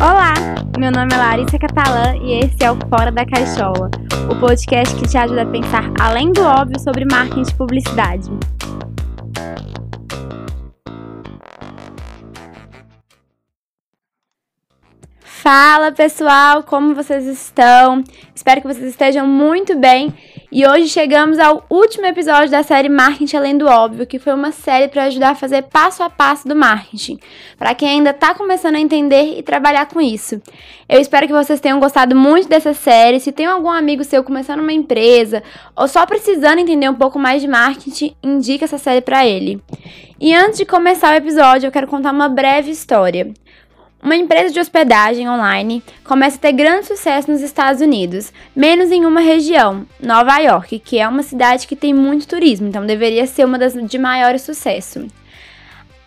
Olá, meu nome é Larissa Catalã e esse é o Fora da Caixola, o podcast que te ajuda a pensar além do óbvio sobre marketing e publicidade. Fala pessoal, como vocês estão? Espero que vocês estejam muito bem. E hoje chegamos ao último episódio da série Marketing Além do Óbvio, que foi uma série para ajudar a fazer passo a passo do marketing, para quem ainda está começando a entender e trabalhar com isso. Eu espero que vocês tenham gostado muito dessa série. Se tem algum amigo seu começando uma empresa ou só precisando entender um pouco mais de marketing, indica essa série para ele. E antes de começar o episódio, eu quero contar uma breve história. Uma empresa de hospedagem online começa a ter grande sucesso nos Estados Unidos, menos em uma região, Nova York, que é uma cidade que tem muito turismo, então deveria ser uma das de maior sucesso.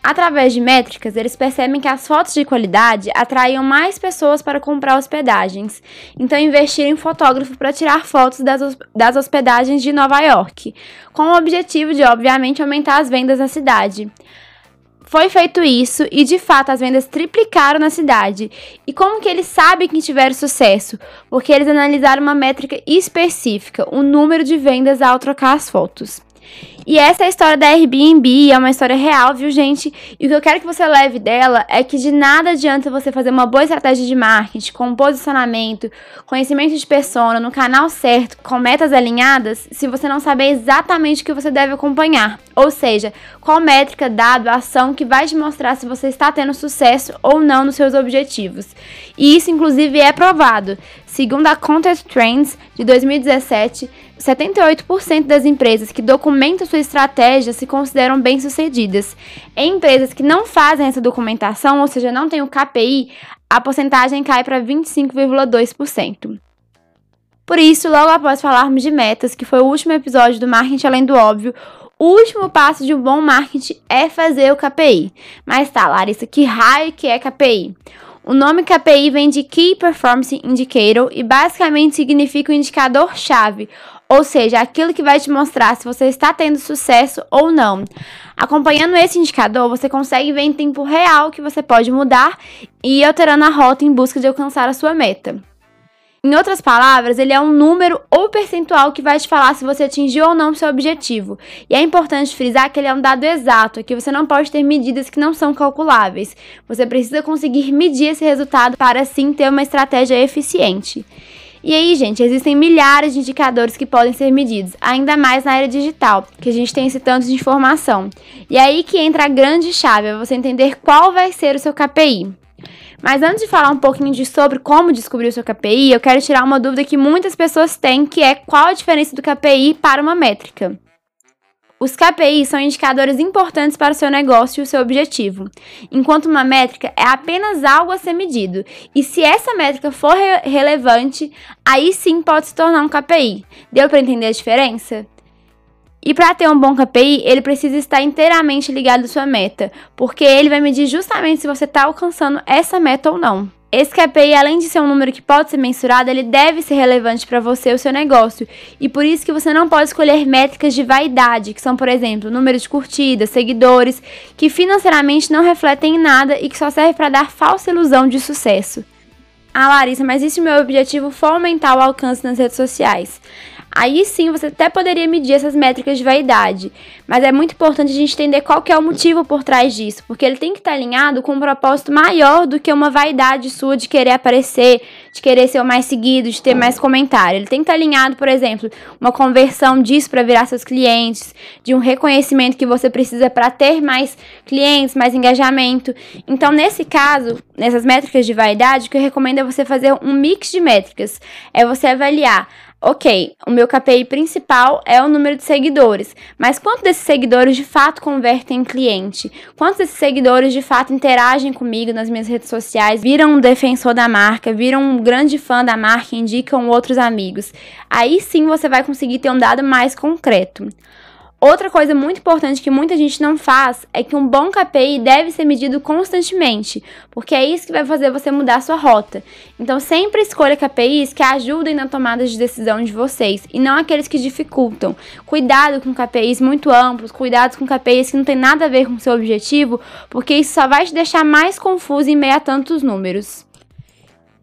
Através de métricas, eles percebem que as fotos de qualidade atraíam mais pessoas para comprar hospedagens, então investiram em fotógrafo para tirar fotos das, das hospedagens de Nova York, com o objetivo de, obviamente, aumentar as vendas na cidade. Foi feito isso e de fato as vendas triplicaram na cidade. E como que eles sabem que tiveram sucesso? Porque eles analisaram uma métrica específica, o número de vendas ao trocar as fotos. E essa é a história da Airbnb, é uma história real, viu, gente? E o que eu quero que você leve dela é que de nada adianta você fazer uma boa estratégia de marketing, com posicionamento, conhecimento de persona, no canal certo, com metas alinhadas, se você não saber exatamente o que você deve acompanhar. Ou seja, qual métrica, dado, ação que vai te mostrar se você está tendo sucesso ou não nos seus objetivos. E isso, inclusive, é provado. Segundo a Content Trends de 2017, 78% das empresas que documentam sua estratégia se consideram bem-sucedidas. Em empresas que não fazem essa documentação, ou seja, não têm o KPI, a porcentagem cai para 25,2%. Por isso, logo após falarmos de metas, que foi o último episódio do Marketing Além do Óbvio, o último passo de um bom marketing é fazer o KPI. Mas tá, Larissa, que raio que é KPI? O nome KPI vem de Key Performance Indicator e basicamente significa o indicador-chave, ou seja, aquilo que vai te mostrar se você está tendo sucesso ou não. Acompanhando esse indicador, você consegue ver em tempo real que você pode mudar e ir alterando a rota em busca de alcançar a sua meta. Em outras palavras, ele é um número ou percentual que vai te falar se você atingiu ou não seu objetivo. E é importante frisar que ele é um dado exato, que você não pode ter medidas que não são calculáveis. Você precisa conseguir medir esse resultado para assim ter uma estratégia eficiente. E aí, gente, existem milhares de indicadores que podem ser medidos, ainda mais na era digital, que a gente tem esse tanto de informação. E é aí que entra a grande chave, é você entender qual vai ser o seu KPI. Mas antes de falar um pouquinho de sobre como descobrir o seu KPI, eu quero tirar uma dúvida que muitas pessoas têm, que é qual a diferença do KPI para uma métrica. Os KPIs são indicadores importantes para o seu negócio e o seu objetivo, enquanto uma métrica é apenas algo a ser medido. E se essa métrica for re relevante, aí sim pode se tornar um KPI. Deu para entender a diferença? E para ter um bom KPI, ele precisa estar inteiramente ligado à sua meta, porque ele vai medir justamente se você está alcançando essa meta ou não. Esse KPI, além de ser um número que pode ser mensurado, ele deve ser relevante para você e o seu negócio. E por isso que você não pode escolher métricas de vaidade, que são, por exemplo, número de curtidas, seguidores, que financeiramente não refletem em nada e que só servem para dar falsa ilusão de sucesso. Ah, Larissa, mas e o meu objetivo for aumentar o alcance nas redes sociais? Aí sim você até poderia medir essas métricas de vaidade, mas é muito importante a gente entender qual que é o motivo por trás disso, porque ele tem que estar alinhado com um propósito maior do que uma vaidade sua de querer aparecer, de querer ser o mais seguido, de ter mais comentário. Ele tem que estar alinhado, por exemplo, uma conversão disso para virar seus clientes, de um reconhecimento que você precisa para ter mais clientes, mais engajamento. Então, nesse caso, nessas métricas de vaidade, o que eu recomendo é você fazer um mix de métricas. É você avaliar Ok, o meu KPI principal é o número de seguidores, mas quantos desses seguidores de fato convertem em cliente? Quantos desses seguidores de fato interagem comigo nas minhas redes sociais, viram um defensor da marca, viram um grande fã da marca e indicam outros amigos? Aí sim você vai conseguir ter um dado mais concreto. Outra coisa muito importante que muita gente não faz é que um bom KPI deve ser medido constantemente, porque é isso que vai fazer você mudar sua rota. Então, sempre escolha KPIs que ajudem na tomada de decisão de vocês e não aqueles que dificultam. Cuidado com KPIs muito amplos, cuidado com KPIs que não tem nada a ver com o seu objetivo, porque isso só vai te deixar mais confuso em meio a tantos números.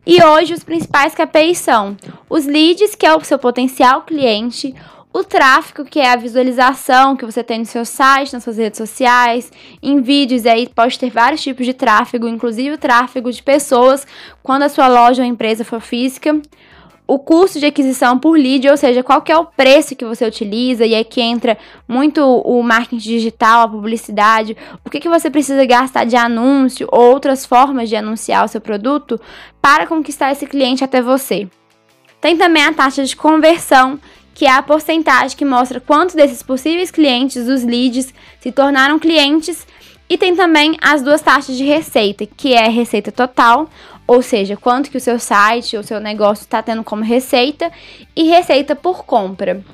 E hoje os principais KPIs são os leads, que é o seu potencial cliente, o tráfego, que é a visualização que você tem no seu site, nas suas redes sociais, em vídeos, aí pode ter vários tipos de tráfego, inclusive o tráfego de pessoas quando a sua loja ou empresa for física. O custo de aquisição por lead, ou seja, qual que é o preço que você utiliza, e aqui entra muito o marketing digital, a publicidade, o que, que você precisa gastar de anúncio ou outras formas de anunciar o seu produto para conquistar esse cliente até você. Tem também a taxa de conversão, que é a porcentagem que mostra quantos desses possíveis clientes, os leads, se tornaram clientes. E tem também as duas taxas de receita, que é receita total, ou seja, quanto que o seu site ou seu negócio está tendo como receita, e receita por compra.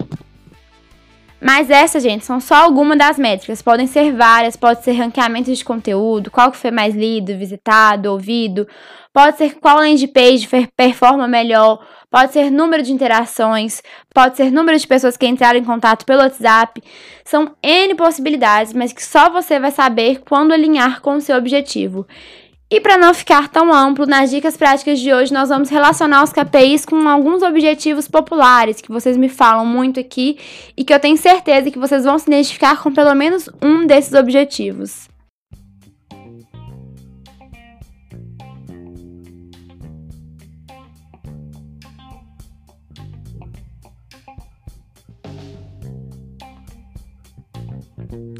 Mas essas, gente, são só algumas das métricas. Podem ser várias, pode ser ranqueamento de conteúdo, qual que foi mais lido, visitado, ouvido. Pode ser qual landing page performa melhor. Pode ser número de interações. Pode ser número de pessoas que entraram em contato pelo WhatsApp. São N possibilidades, mas que só você vai saber quando alinhar com o seu objetivo. E para não ficar tão amplo, nas dicas práticas de hoje nós vamos relacionar os KPIs com alguns objetivos populares que vocês me falam muito aqui e que eu tenho certeza que vocês vão se identificar com pelo menos um desses objetivos.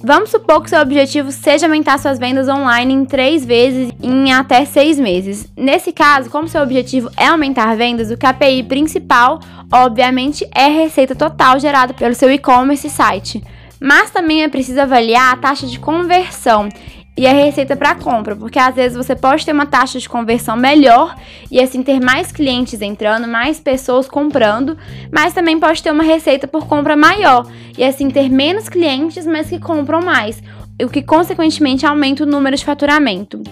Vamos supor que seu objetivo seja aumentar suas vendas online em três vezes em até seis meses. Nesse caso, como seu objetivo é aumentar vendas, o KPI principal, obviamente, é a receita total gerada pelo seu e-commerce site. Mas também é preciso avaliar a taxa de conversão e a receita para compra, porque às vezes você pode ter uma taxa de conversão melhor e assim ter mais clientes entrando, mais pessoas comprando, mas também pode ter uma receita por compra maior e assim ter menos clientes, mas que compram mais, o que consequentemente aumenta o número de faturamento.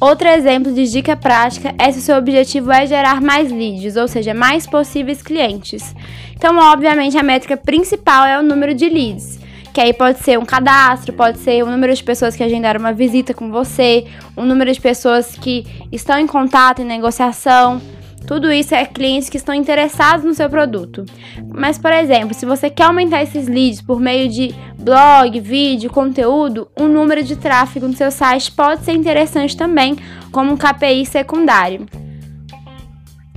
Outro exemplo de dica prática é se o seu objetivo é gerar mais leads, ou seja, mais possíveis clientes. Então, obviamente, a métrica principal é o número de leads que aí pode ser um cadastro, pode ser o número de pessoas que agendaram uma visita com você, o número de pessoas que estão em contato, em negociação. Tudo isso é clientes que estão interessados no seu produto. Mas, por exemplo, se você quer aumentar esses leads por meio de blog, vídeo, conteúdo, o número de tráfego no seu site pode ser interessante também, como um KPI secundário.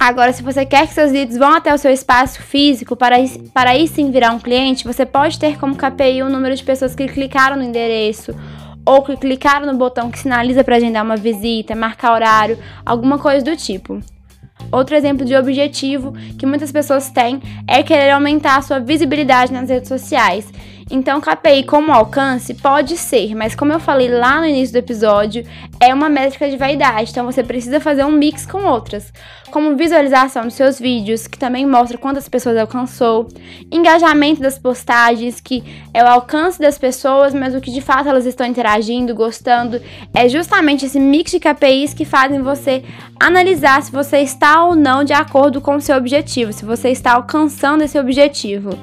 Agora, se você quer que seus leads vão até o seu espaço físico para, para aí sim virar um cliente, você pode ter como KPI o número de pessoas que clicaram no endereço ou que clicaram no botão que sinaliza para agendar uma visita, marcar horário, alguma coisa do tipo. Outro exemplo de objetivo que muitas pessoas têm é querer aumentar a sua visibilidade nas redes sociais. Então, KPI como alcance pode ser, mas como eu falei lá no início do episódio, é uma métrica de vaidade, então você precisa fazer um mix com outras, como visualização dos seus vídeos, que também mostra quantas pessoas alcançou, engajamento das postagens, que é o alcance das pessoas, mas o que de fato elas estão interagindo, gostando, é justamente esse mix de KPIs que fazem você analisar se você está ou não de acordo com o seu objetivo, se você está alcançando esse objetivo.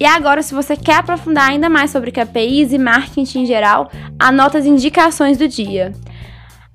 E agora, se você quer aprofundar ainda mais sobre KPIs e marketing em geral, anota as indicações do dia.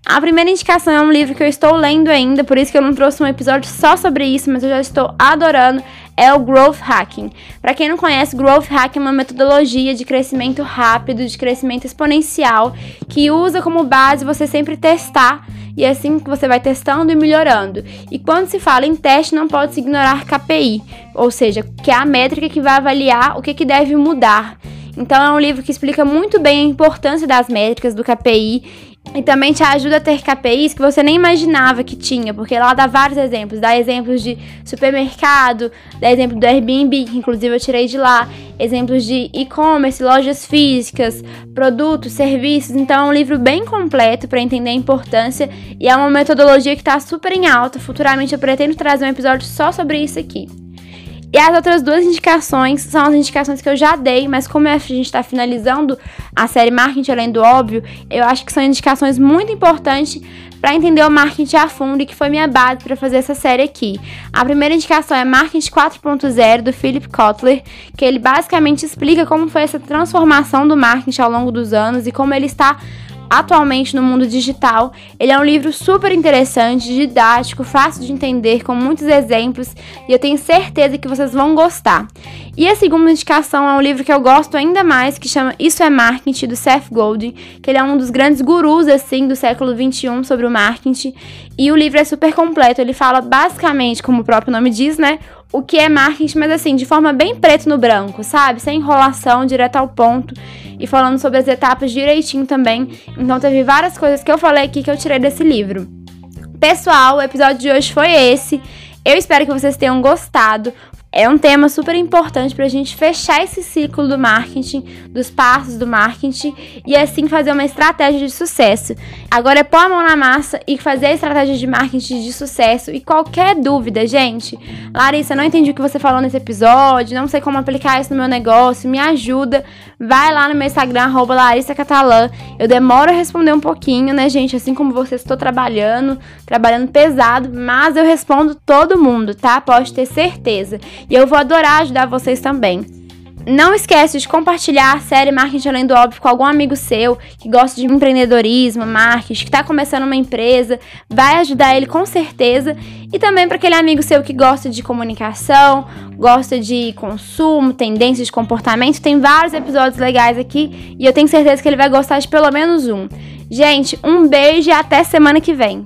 A primeira indicação é um livro que eu estou lendo ainda, por isso que eu não trouxe um episódio só sobre isso, mas eu já estou adorando. É o Growth Hacking. Para quem não conhece, Growth Hacking é uma metodologia de crescimento rápido, de crescimento exponencial, que usa como base você sempre testar e é assim você vai testando e melhorando. E quando se fala em teste, não pode se ignorar KPI, ou seja, que é a métrica que vai avaliar o que, que deve mudar. Então é um livro que explica muito bem a importância das métricas do KPI e também te ajuda a ter KPIs que você nem imaginava que tinha, porque lá dá vários exemplos. Dá exemplos de supermercado, dá exemplo do Airbnb, que inclusive eu tirei de lá, exemplos de e-commerce, lojas físicas, produtos, serviços. Então é um livro bem completo para entender a importância e é uma metodologia que está super em alta. Futuramente eu pretendo trazer um episódio só sobre isso aqui. E as outras duas indicações são as indicações que eu já dei, mas como a gente está finalizando a série Marketing Além do Óbvio, eu acho que são indicações muito importantes para entender o marketing a fundo e que foi minha base para fazer essa série aqui. A primeira indicação é Marketing 4.0 do Philip Kotler, que ele basicamente explica como foi essa transformação do marketing ao longo dos anos e como ele está atualmente no mundo digital. Ele é um livro super interessante, didático, fácil de entender, com muitos exemplos e eu tenho certeza que vocês vão gostar. E a segunda indicação é um livro que eu gosto ainda mais, que chama Isso é Marketing, do Seth Godin, que ele é um dos grandes gurus, assim, do século XXI sobre o marketing. E o livro é super completo, ele fala basicamente, como o próprio nome diz, né, o que é marketing, mas assim, de forma bem preto no branco, sabe? Sem enrolação, direto ao ponto. E falando sobre as etapas direitinho também. Então teve várias coisas que eu falei aqui que eu tirei desse livro. Pessoal, o episódio de hoje foi esse. Eu espero que vocês tenham gostado. É um tema super importante para a gente fechar esse ciclo do marketing, dos passos do marketing e assim fazer uma estratégia de sucesso. Agora é pôr a mão na massa e fazer a estratégia de marketing de sucesso. E qualquer dúvida, gente, Larissa, não entendi o que você falou nesse episódio, não sei como aplicar isso no meu negócio, me ajuda. Vai lá no meu Instagram, arroba Larissa Catalã. Eu demoro a responder um pouquinho, né, gente? Assim como vocês, estou trabalhando, trabalhando pesado, mas eu respondo todo mundo, tá? Pode ter certeza. E eu vou adorar ajudar vocês também. Não esquece de compartilhar a série Marketing Além do Óbvio com algum amigo seu que gosta de empreendedorismo, marketing, que está começando uma empresa, vai ajudar ele com certeza. E também para aquele amigo seu que gosta de comunicação, gosta de consumo, tendências de comportamento, tem vários episódios legais aqui e eu tenho certeza que ele vai gostar de pelo menos um. Gente, um beijo e até semana que vem.